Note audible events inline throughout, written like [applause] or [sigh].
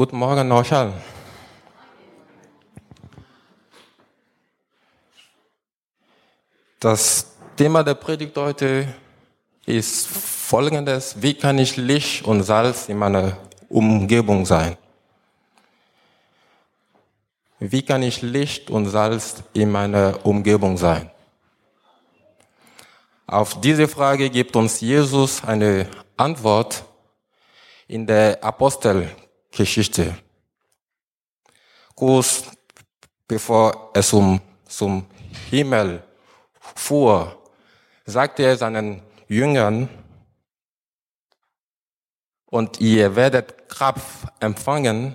Guten Morgen, Neuschall. Das Thema der Predigt heute ist folgendes. Wie kann ich Licht und Salz in meiner Umgebung sein? Wie kann ich Licht und Salz in meiner Umgebung sein? Auf diese Frage gibt uns Jesus eine Antwort in der Apostelgeschichte. Kurz bevor es um, zum Himmel fuhr, sagte er seinen Jüngern, und ihr werdet Kraft empfangen,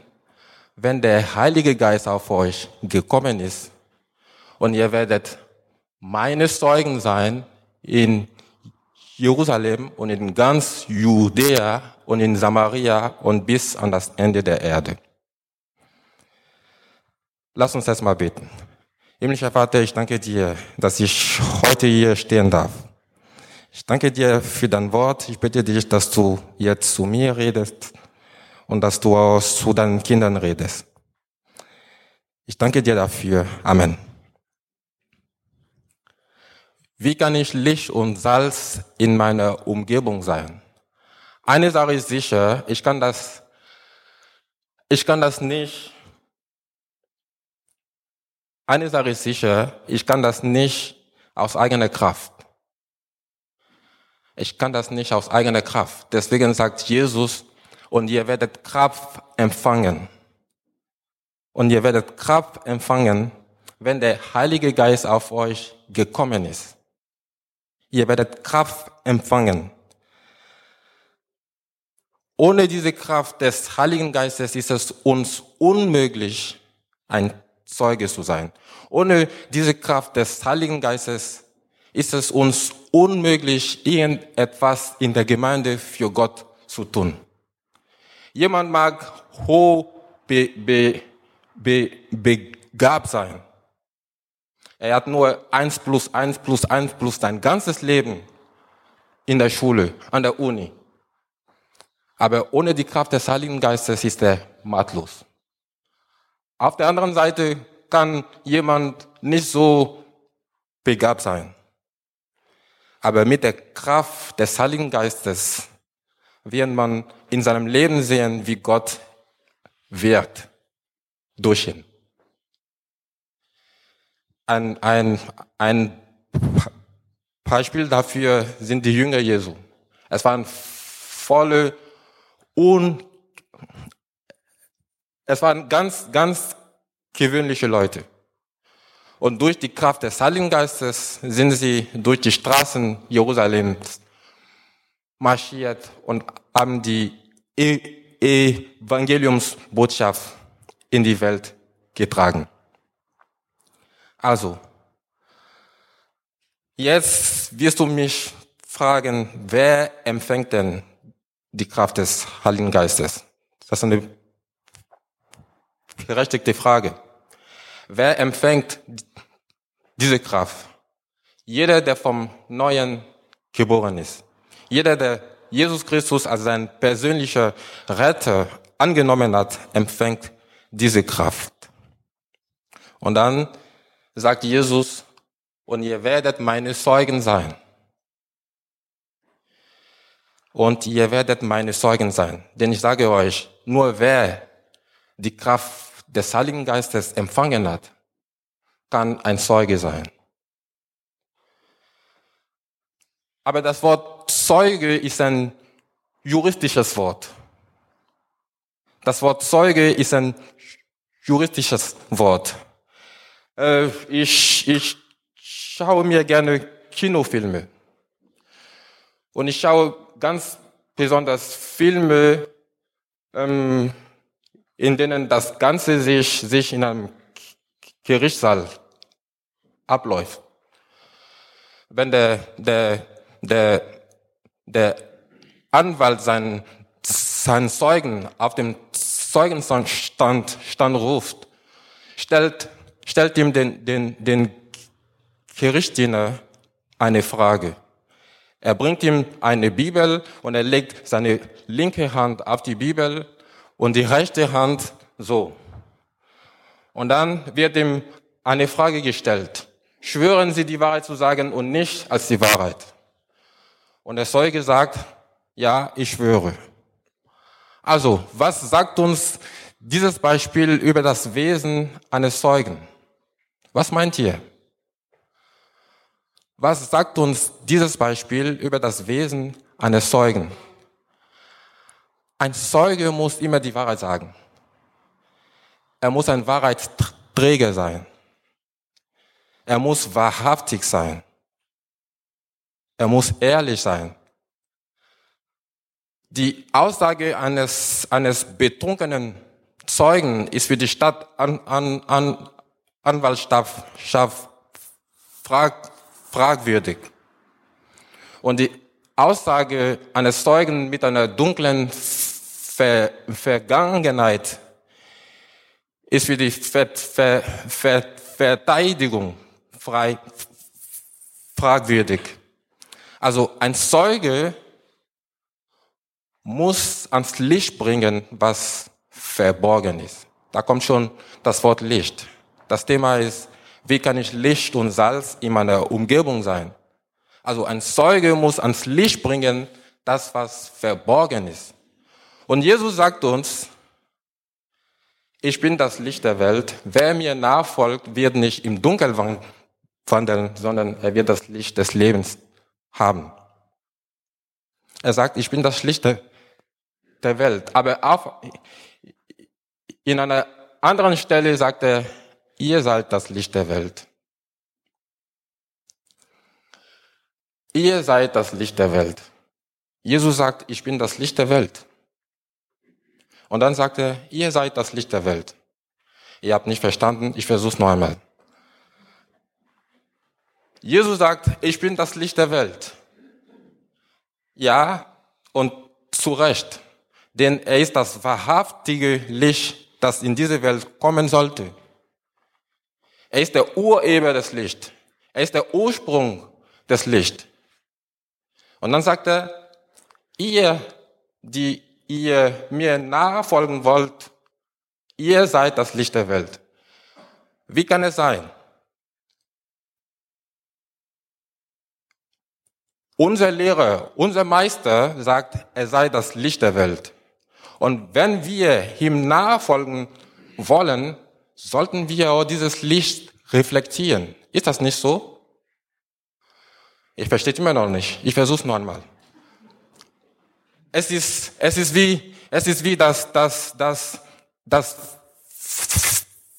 wenn der Heilige Geist auf euch gekommen ist. Und ihr werdet meine Zeugen sein in Jerusalem und in ganz Judäa und in Samaria und bis an das Ende der Erde. Lass uns erstmal beten. Himmlischer Vater, ich danke dir, dass ich heute hier stehen darf. Ich danke dir für dein Wort. Ich bitte dich, dass du jetzt zu mir redest und dass du auch zu deinen Kindern redest. Ich danke dir dafür. Amen. Wie kann ich Licht und Salz in meiner Umgebung sein? Eine Sache ist sicher, ich kann das, ich kann das nicht eine Sache ist sicher, ich kann das nicht aus eigener Kraft. Ich kann das nicht aus eigener Kraft. Deswegen sagt Jesus, und ihr werdet Kraft empfangen. Und ihr werdet Kraft empfangen, wenn der Heilige Geist auf euch gekommen ist. Ihr werdet Kraft empfangen. Ohne diese Kraft des Heiligen Geistes ist es uns unmöglich, ein Zeuge zu sein. Ohne diese Kraft des Heiligen Geistes ist es uns unmöglich, irgendetwas in der Gemeinde für Gott zu tun. Jemand mag hoch be, be, be, begabt sein. Er hat nur eins plus eins plus eins plus sein ganzes Leben in der Schule, an der Uni. Aber ohne die Kraft des Heiligen Geistes ist er machtlos. Auf der anderen Seite kann jemand nicht so begabt sein. Aber mit der Kraft des Heiligen Geistes wird man in seinem Leben sehen, wie Gott wirkt durch ihn. Ein, ein, ein Beispiel dafür sind die Jünger Jesu. Es waren volle, un, es waren ganz, ganz gewöhnliche Leute. Und durch die Kraft des Heiligen Geistes sind sie durch die Straßen Jerusalems marschiert und haben die e-, Evangeliumsbotschaft in die Welt getragen. Also, jetzt wirst du mich fragen, wer empfängt denn die Kraft des Heiligen Geistes? Das ist eine berechtigte Frage. Wer empfängt diese Kraft? Jeder, der vom Neuen geboren ist. Jeder, der Jesus Christus als sein persönlicher Retter angenommen hat, empfängt diese Kraft. Und dann sagt Jesus, und ihr werdet meine Zeugen sein. Und ihr werdet meine Zeugen sein. Denn ich sage euch, nur wer die Kraft des Heiligen Geistes empfangen hat, kann ein Zeuge sein. Aber das Wort Zeuge ist ein juristisches Wort. Das Wort Zeuge ist ein juristisches Wort. Äh, ich, ich schaue mir gerne Kinofilme. Und ich schaue ganz besonders Filme, ähm, in denen das Ganze sich, sich in einem Gerichtssaal abläuft. Wenn der, der, der, der Anwalt seinen, seinen Zeugen auf dem Zeugenstand Stand ruft, stellt, stellt ihm den, den, den Gerichtsdiener eine Frage. Er bringt ihm eine Bibel und er legt seine linke Hand auf die Bibel und die rechte Hand so. Und dann wird ihm eine Frage gestellt. Schwören Sie die Wahrheit zu sagen und nicht als die Wahrheit? Und der Zeuge sagt, ja, ich schwöre. Also, was sagt uns dieses Beispiel über das Wesen eines Zeugen? Was meint ihr? Was sagt uns dieses Beispiel über das Wesen eines Zeugen? Ein Zeuge muss immer die Wahrheit sagen. Er muss ein Wahrheitsträger sein. Er muss wahrhaftig sein. Er muss ehrlich sein. Die Aussage eines, eines betrunkenen Zeugen ist für die Stadt an, an, an, Anwaltschaft frag, fragwürdig. Und die Aussage eines Zeugen mit einer dunklen Ver Vergangenheit ist für die Ver Ver Ver Verteidigung frei, fragwürdig. Also ein Zeuge muss ans Licht bringen, was verborgen ist. Da kommt schon das Wort Licht. Das Thema ist, wie kann ich Licht und Salz in meiner Umgebung sein? Also ein Zeuge muss ans Licht bringen, das, was verborgen ist. Und Jesus sagt uns, ich bin das Licht der Welt. Wer mir nachfolgt, wird nicht im Dunkel wandeln, sondern er wird das Licht des Lebens haben. Er sagt, ich bin das Licht der Welt. Aber auch in einer anderen Stelle sagt er, ihr seid das Licht der Welt. Ihr seid das Licht der Welt. Jesus sagt, ich bin das Licht der Welt. Und dann sagt er, ihr seid das Licht der Welt. Ihr habt nicht verstanden, ich versuche noch einmal. Jesus sagt, ich bin das Licht der Welt. Ja, und zu Recht. Denn er ist das wahrhaftige Licht, das in diese Welt kommen sollte. Er ist der Ureber des Lichts. Er ist der Ursprung des Lichts. Und dann sagt er, ihr, die ihr mir nachfolgen wollt, ihr seid das Licht der Welt. Wie kann es sein? Unser Lehrer, unser Meister sagt, er sei das Licht der Welt. Und wenn wir ihm nachfolgen wollen, sollten wir auch dieses Licht reflektieren. Ist das nicht so? Ich verstehe immer noch nicht. Ich versuche es noch einmal. Es ist, es ist wie, es ist wie das, das, das, das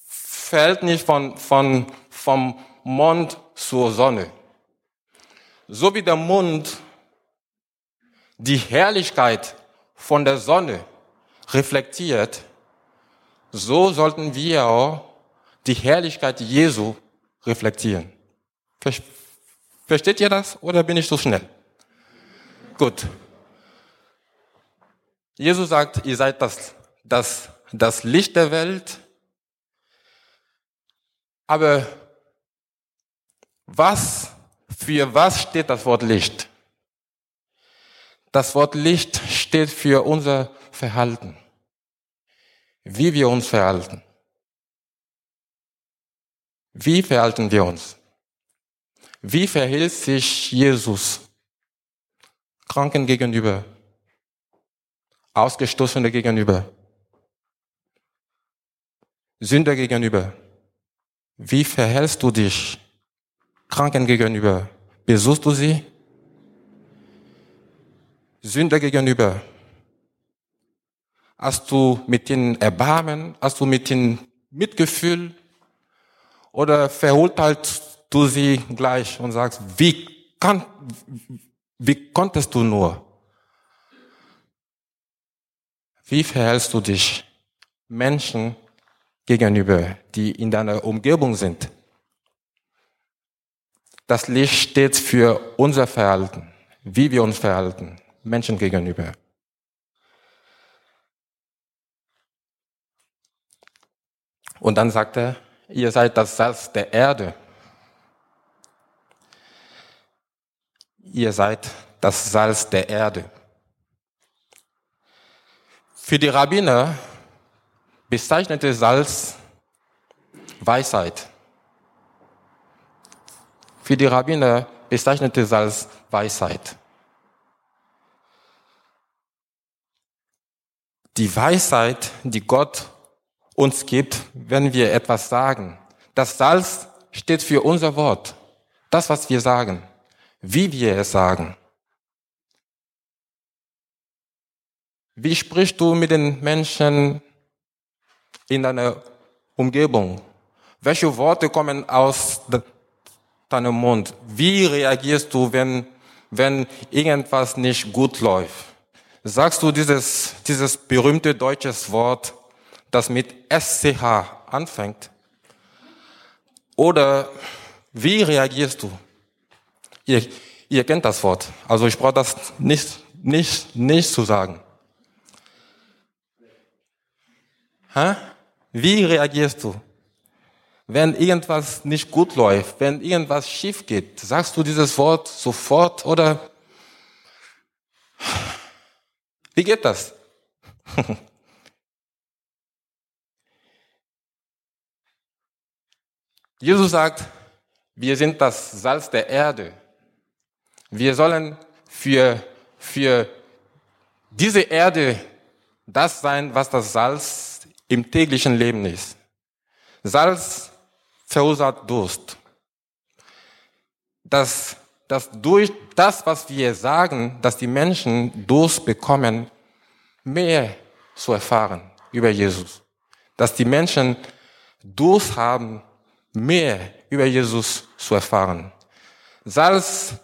Verhältnis von, von, vom Mond zur Sonne. So wie der Mond die Herrlichkeit von der Sonne reflektiert, so sollten wir auch die Herrlichkeit Jesu reflektieren. Versteht ihr das oder bin ich so schnell? Gut. Jesus sagt, ihr seid das, das, das Licht der Welt. Aber was, für was steht das Wort Licht? Das Wort Licht steht für unser Verhalten. Wie wir uns verhalten. Wie verhalten wir uns? Wie verhält sich Jesus Kranken gegenüber? Ausgestoßene gegenüber, Sünder gegenüber. Wie verhältst du dich Kranken gegenüber? Besuchst du sie? Sünder gegenüber. Hast du mit ihnen Erbarmen? Hast du mit ihnen Mitgefühl? Oder verurteilst du sie gleich und sagst, wie, kann, wie konntest du nur? Wie verhältst du dich Menschen gegenüber, die in deiner Umgebung sind? Das Licht steht für unser Verhalten, wie wir uns verhalten, Menschen gegenüber. Und dann sagt er, ihr seid das Salz der Erde. Ihr seid das Salz der Erde. Für die Rabbiner bezeichnete Salz Weisheit. Für die Rabbiner bezeichnete Salz Weisheit. Die Weisheit, die Gott uns gibt, wenn wir etwas sagen. Das Salz steht für unser Wort. Das, was wir sagen. Wie wir es sagen. Wie sprichst du mit den Menschen in deiner Umgebung? Welche Worte kommen aus deinem Mund? Wie reagierst du, wenn, wenn irgendwas nicht gut läuft? Sagst du dieses, dieses berühmte deutsche Wort, das mit SCH anfängt? Oder wie reagierst du? Ihr, ihr kennt das Wort. Also ich brauche das nicht, nicht, nicht zu sagen. Hä? Wie reagierst du? Wenn irgendwas nicht gut läuft, wenn irgendwas schief geht, sagst du dieses Wort sofort oder wie geht das? [laughs] Jesus sagt, wir sind das Salz der Erde. Wir sollen für, für diese Erde das sein, was das Salz im täglichen Leben ist. Salz verursacht Durst. Dass, dass durch das, was wir sagen, dass die Menschen Durst bekommen, mehr zu erfahren über Jesus. Dass die Menschen Durst haben, mehr über Jesus zu erfahren. Salz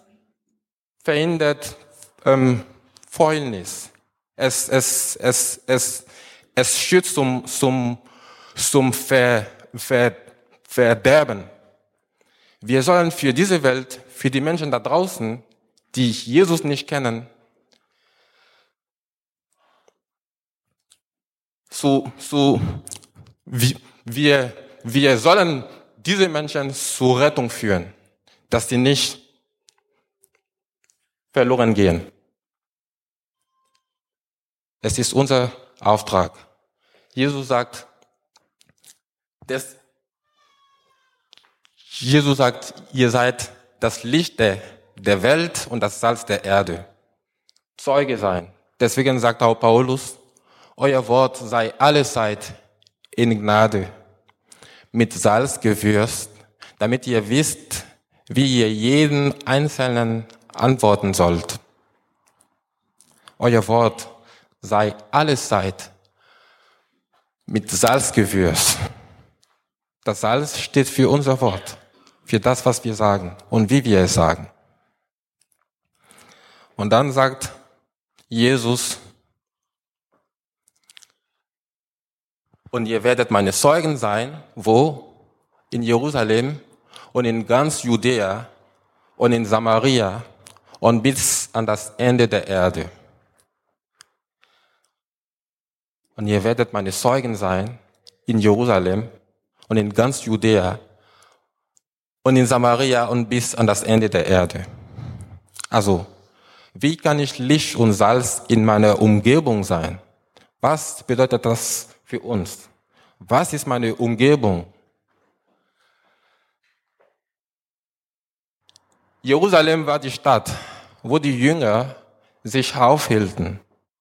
verhindert ähm, Fäulnis. Es, es, es, es, es führt zum, zum, zum Ver, Ver, Verderben. Wir sollen für diese Welt, für die Menschen da draußen, die Jesus nicht kennen, so, so, wir, wir sollen diese Menschen zur Rettung führen, dass sie nicht verloren gehen. Es ist unser Auftrag. Jesus sagt, das, Jesus sagt, ihr seid das Licht der, der Welt und das Salz der Erde. Zeuge sein. Deswegen sagt auch Paulus, euer Wort sei allezeit in Gnade mit Salz gewürzt, damit ihr wisst, wie ihr jeden Einzelnen antworten sollt. Euer Wort sei allezeit mit Salzgewürz. Das Salz steht für unser Wort, für das, was wir sagen und wie wir es sagen. Und dann sagt Jesus, und ihr werdet meine Zeugen sein, wo? In Jerusalem und in ganz Judäa und in Samaria und bis an das Ende der Erde. Und ihr werdet meine Zeugen sein in Jerusalem und in ganz Judäa und in Samaria und bis an das Ende der Erde. Also, wie kann ich Licht und Salz in meiner Umgebung sein? Was bedeutet das für uns? Was ist meine Umgebung? Jerusalem war die Stadt, wo die Jünger sich aufhielten.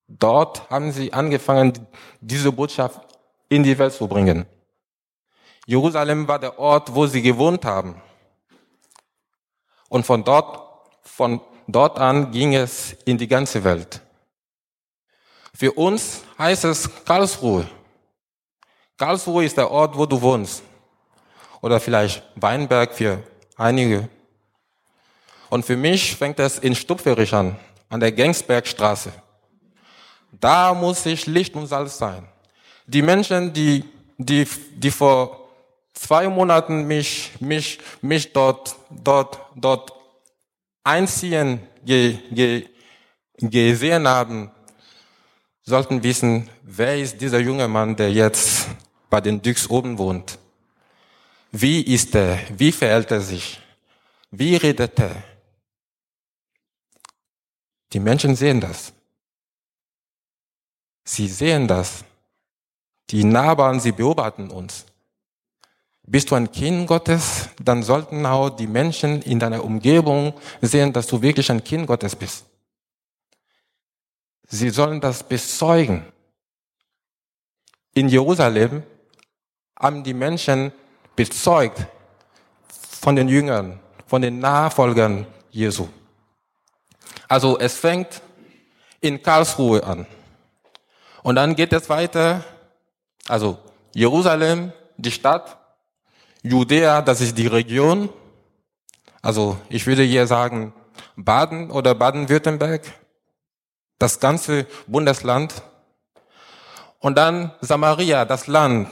Dort haben sie angefangen, diese Botschaft in die Welt zu bringen. Jerusalem war der Ort, wo sie gewohnt haben. Und von dort, von dort an ging es in die ganze Welt. Für uns heißt es Karlsruhe. Karlsruhe ist der Ort, wo du wohnst. Oder vielleicht Weinberg für einige. Und für mich fängt es in Stupferich an, an der Gangsbergstraße. Da muss ich Licht und Salz sein. Die Menschen, die, die, die vor zwei Monaten mich, mich, mich dort, dort, dort einziehen ge, ge, gesehen haben, sollten wissen, wer ist dieser junge Mann, der jetzt bei den Dux oben wohnt. Wie ist er? Wie verhält er sich? Wie redet er? Die Menschen sehen das. Sie sehen das. Die Nachbarn, sie beobachten uns. Bist du ein Kind Gottes, dann sollten auch die Menschen in deiner Umgebung sehen, dass du wirklich ein Kind Gottes bist. Sie sollen das bezeugen. In Jerusalem haben die Menschen bezeugt von den Jüngern, von den Nachfolgern Jesu. Also es fängt in Karlsruhe an. Und dann geht es weiter, also Jerusalem, die Stadt, Judäa, das ist die Region, also ich würde hier sagen Baden oder Baden-Württemberg, das ganze Bundesland. Und dann Samaria, das Land,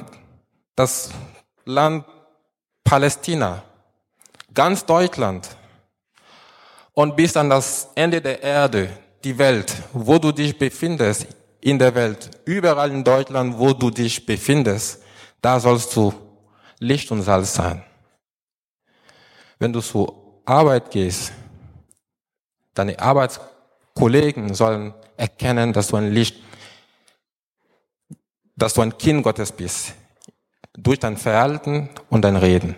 das Land Palästina, ganz Deutschland und bis an das Ende der Erde, die Welt, wo du dich befindest in der Welt, überall in Deutschland, wo du dich befindest, da sollst du Licht und Salz sein. Wenn du zur Arbeit gehst, deine Arbeitskollegen sollen erkennen, dass du ein Licht, dass du ein Kind Gottes bist, durch dein Verhalten und dein Reden.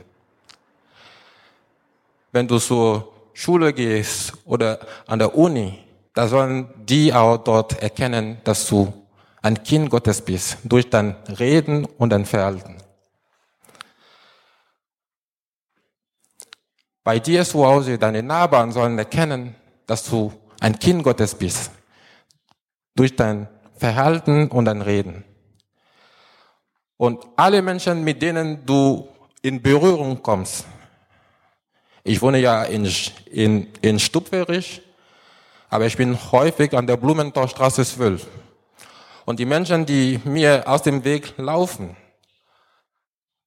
Wenn du zur Schule gehst oder an der Uni, da sollen die auch dort erkennen, dass du ein Kind Gottes bist, durch dein Reden und dein Verhalten. Bei dir zu Hause, deine Nachbarn sollen erkennen, dass du ein Kind Gottes bist, durch dein Verhalten und dein Reden. Und alle Menschen, mit denen du in Berührung kommst, ich wohne ja in, in, in Stubferich, aber ich bin häufig an der Blumentorstraße 12. Und die Menschen, die mir aus dem Weg laufen,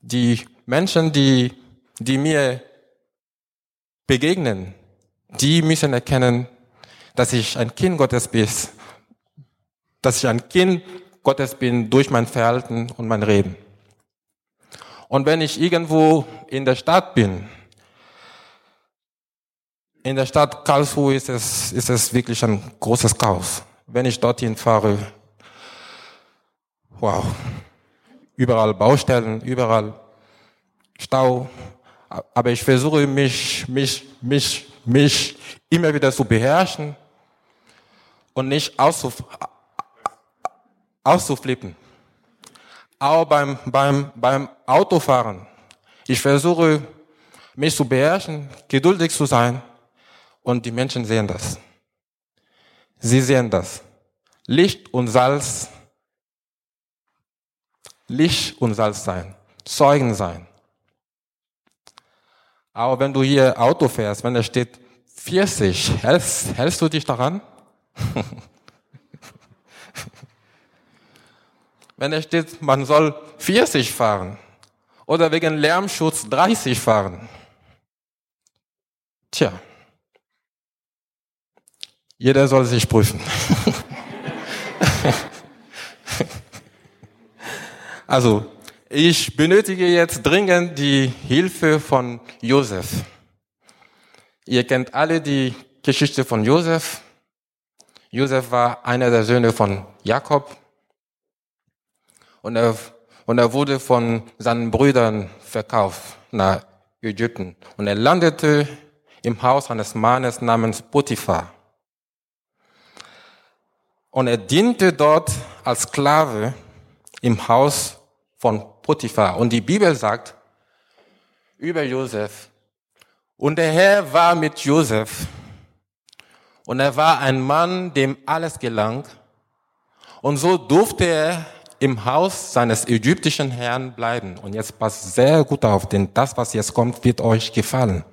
die Menschen, die, die mir begegnen, die müssen erkennen, dass ich ein Kind Gottes bin, dass ich ein Kind Gottes bin durch mein Verhalten und mein Reden. Und wenn ich irgendwo in der Stadt bin, in der Stadt Karlsruhe ist es, ist es wirklich ein großes Chaos. Wenn ich dorthin fahre, wow, überall Baustellen, überall Stau. Aber ich versuche mich, mich, mich, mich immer wieder zu beherrschen und nicht auszuflippen. Auch beim, beim, beim Autofahren. Ich versuche mich zu beherrschen, geduldig zu sein und die Menschen sehen das. Sie sehen das. Licht und Salz. Licht und Salz sein. Zeugen sein. Aber wenn du hier Auto fährst, wenn da steht 40, hältst, hältst du dich daran? [laughs] wenn da steht, man soll 40 fahren oder wegen Lärmschutz 30 fahren. Tja, jeder soll sich prüfen. [laughs] also, ich benötige jetzt dringend die Hilfe von Josef. Ihr kennt alle die Geschichte von Josef. Josef war einer der Söhne von Jakob. Und er, und er wurde von seinen Brüdern verkauft nach Ägypten. Und er landete im Haus eines Mannes namens Potiphar. Und er diente dort als Sklave im Haus von Potiphar. Und die Bibel sagt über Josef, und der Herr war mit Josef, und er war ein Mann, dem alles gelang, und so durfte er im Haus seines ägyptischen Herrn bleiben. Und jetzt passt sehr gut auf, denn das, was jetzt kommt, wird euch gefallen.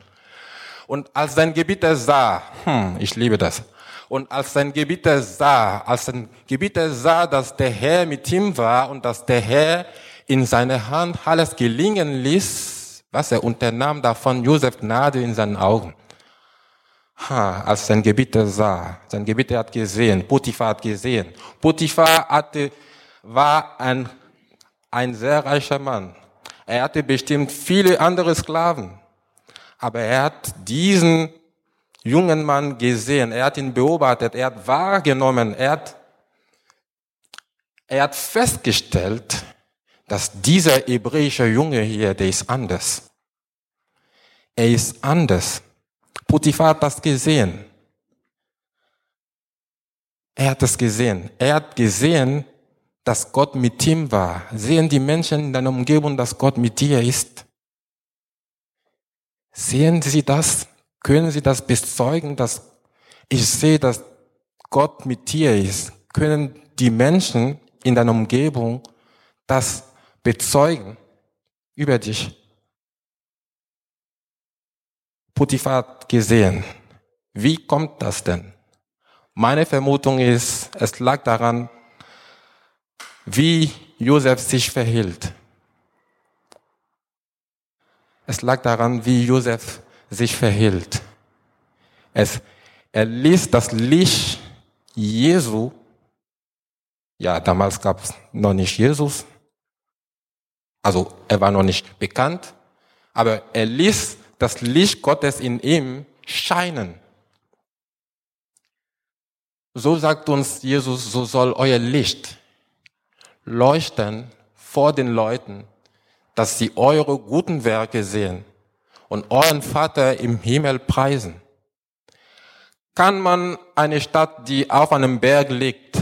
Und als sein Gebieter sah, hm, ich liebe das, und als sein Gebieter sah, als sein Gebieter sah, dass der Herr mit ihm war und dass der Herr in seiner Hand alles gelingen ließ, was er unternahm, davon Josef Gnade in seinen Augen. Ha, als sein Gebieter sah, sein Gebieter hat gesehen, Potiphar hat gesehen. Potiphar hatte, war ein, ein sehr reicher Mann. Er hatte bestimmt viele andere Sklaven. Aber er hat diesen jungen Mann gesehen, er hat ihn beobachtet, er hat wahrgenommen, er hat, er hat festgestellt, dass dieser hebräische Junge hier, der ist anders. Er ist anders. Potiphar hat das gesehen. Er hat es gesehen. Er hat gesehen, dass Gott mit ihm war. Sehen die Menschen in deiner Umgebung, dass Gott mit dir ist? Sehen sie das? Können sie das bezeugen, dass ich sehe, dass Gott mit dir ist? Können die Menschen in deiner Umgebung das bezeugen über dich? Potiphar gesehen. Wie kommt das denn? Meine Vermutung ist, es lag daran, wie Josef sich verhielt. Es lag daran, wie Josef sich verhielt. Es, er ließ das Licht Jesu, ja, damals gab es noch nicht Jesus, also er war noch nicht bekannt, aber er ließ das Licht Gottes in ihm scheinen. So sagt uns Jesus, so soll euer Licht leuchten vor den Leuten, dass sie eure guten Werke sehen und euren Vater im Himmel preisen. Kann man eine Stadt, die auf einem Berg liegt,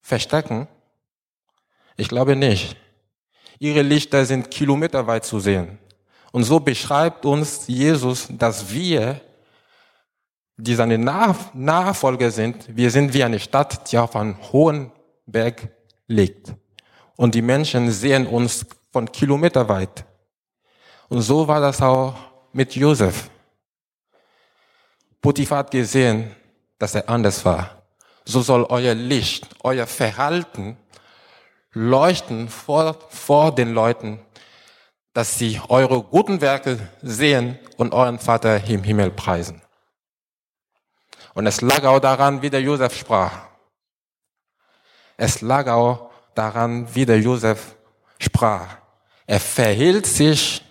verstecken? Ich glaube nicht. Ihre Lichter sind kilometerweit zu sehen. Und so beschreibt uns Jesus, dass wir, die seine Nachfolger sind, wir sind wie eine Stadt, die auf einem hohen Berg liegt. Und die Menschen sehen uns von Kilometer weit. Und so war das auch mit Josef. Potiphar hat gesehen, dass er anders war. So soll euer Licht, euer Verhalten leuchten vor, vor den Leuten, dass sie eure guten Werke sehen und euren Vater im Himmel preisen. Und es lag auch daran, wie der Josef sprach. Es lag auch daran, wie der Josef sprach. Er verhielt sich,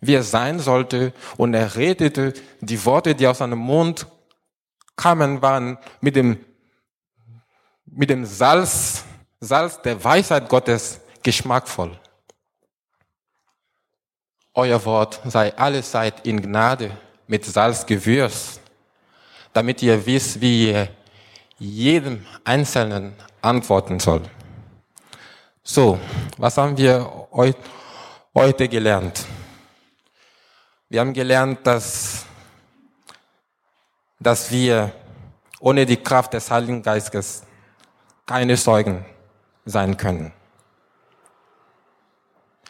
wie er sein sollte, und er redete, die Worte, die aus seinem Mund kamen, waren mit dem, mit dem Salz, Salz der Weisheit Gottes geschmackvoll. Euer Wort sei alle Zeit in Gnade mit Salz gewürzt, damit ihr wisst, wie ihr jedem Einzelnen antworten soll. So, was haben wir heute gelernt? Wir haben gelernt, dass, dass wir ohne die Kraft des Heiligen Geistes keine Zeugen sein können.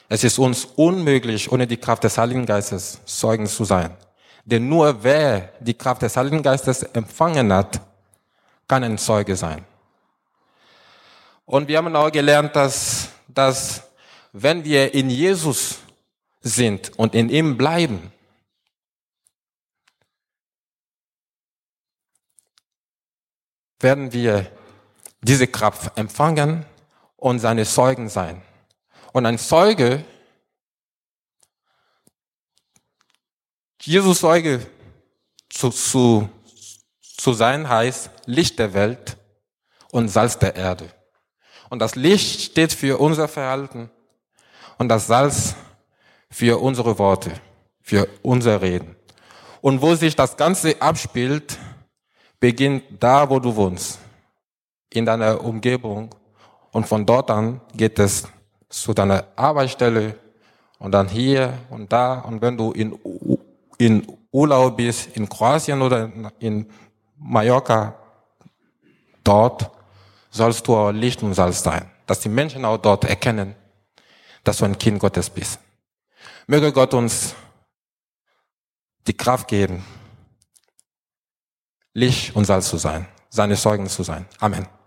Es ist uns unmöglich, ohne die Kraft des Heiligen Geistes Zeugen zu sein. Denn nur wer die Kraft des Heiligen Geistes empfangen hat, kann ein Zeuge sein. Und wir haben auch gelernt, dass, dass wenn wir in Jesus sind und in ihm bleiben, werden wir diese Kraft empfangen und seine Zeugen sein. Und ein Zeuge, Jesus Zeuge zu, zu, zu sein heißt Licht der Welt und Salz der Erde. Und das Licht steht für unser Verhalten und das Salz für unsere Worte, für unser Reden. Und wo sich das Ganze abspielt, beginnt da, wo du wohnst, in deiner Umgebung. Und von dort an geht es zu deiner Arbeitsstelle und dann hier und da. Und wenn du in, in Urlaub bist, in Kroatien oder in Mallorca, dort sollst du auch Licht und Salz sein, dass die Menschen auch dort erkennen, dass du ein Kind Gottes bist. Möge Gott uns die Kraft geben, Licht und Salz zu sein, seine Zeugen zu sein. Amen.